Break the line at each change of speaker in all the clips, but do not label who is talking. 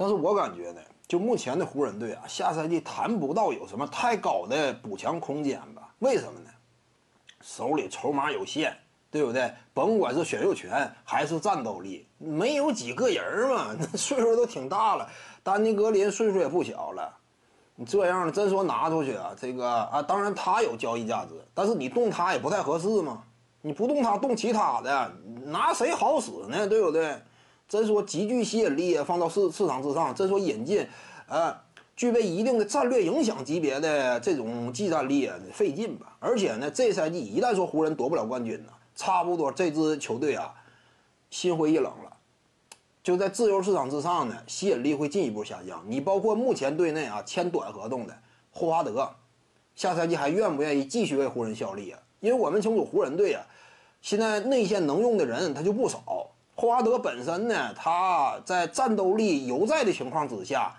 但是我感觉呢，就目前的湖人队啊，下赛季谈不到有什么太高的补强空间吧？为什么呢？手里筹码有限，对不对？甭管是选秀权还是战斗力，没有几个人嘛。那岁数都挺大了，丹尼格林岁数也不小了。你这样真说拿出去啊，这个啊，当然他有交易价值，但是你动他也不太合适嘛。你不动他，动其他的，拿谁好使呢？对不对？真说极具吸引力啊，放到市市场之上，真说引进，呃，具备一定的战略影响级别的这种技战力啊，费劲吧。而且呢，这赛季一旦说湖人夺不了冠军呢，差不多这支球队啊，心灰意冷了。就在自由市场之上呢，吸引力会进一步下降。你包括目前队内啊签短合同的霍华德，下赛季还愿不愿意继续为湖人效力啊？因为我们清楚湖人队啊，现在内线能用的人他就不少。霍华德本身呢，他在战斗力犹在的情况之下，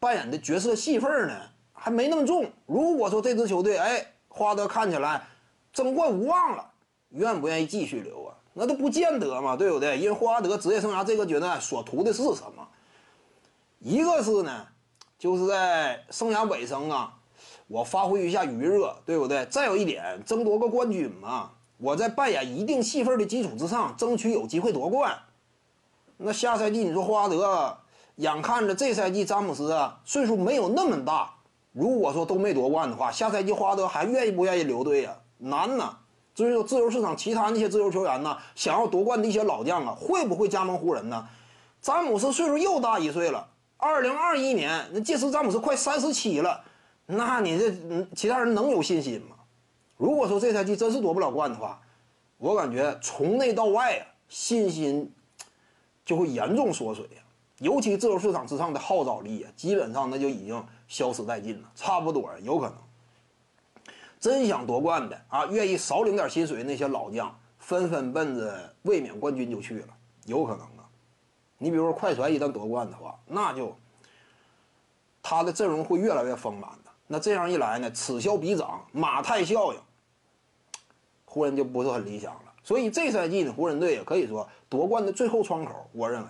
扮演的角色戏份呢还没那么重。如果说这支球队，哎，霍华德看起来争冠无望了，愿不愿意继续留啊？那都不见得嘛，对不对？因为霍华德职业生涯这个阶段所图的是什么？一个是呢，就是在生涯尾声啊，我发挥一下余热，对不对？再有一点，争夺个冠军嘛。我在扮演一定戏份的基础之上，争取有机会夺冠。那下赛季你说霍华德，眼看着这赛季詹姆斯啊岁数没有那么大，如果说都没夺冠的话，下赛季霍华德还愿意不愿意留队呀？难呐。至于说自由市场其他那些自由球员呢，想要夺冠的一些老将啊，会不会加盟湖人呢？詹姆斯岁数又大一岁了，二零二一年那届时詹姆斯快三十七了，那你这其他人能有信心吗？如果说这赛季真是夺不了冠的话，我感觉从内到外啊，信心就会严重缩水呀。尤其自由市场之上的号召力啊，基本上那就已经消失殆尽了。差不多有可能，真想夺冠的啊，愿意少领点薪水那些老将，纷纷奔着卫冕冠军就去了，有可能啊。你比如说快船一旦夺冠的话，那就他的阵容会越来越丰满的。那这样一来呢，此消彼长，马太效应，湖人就不是很理想了。所以这赛季呢，湖人队也可以说夺冠的最后窗口，我认为，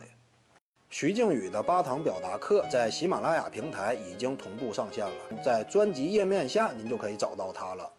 徐静宇的八堂表达课在喜马拉雅平台已经同步上线了，在专辑页面下您就可以找到它了。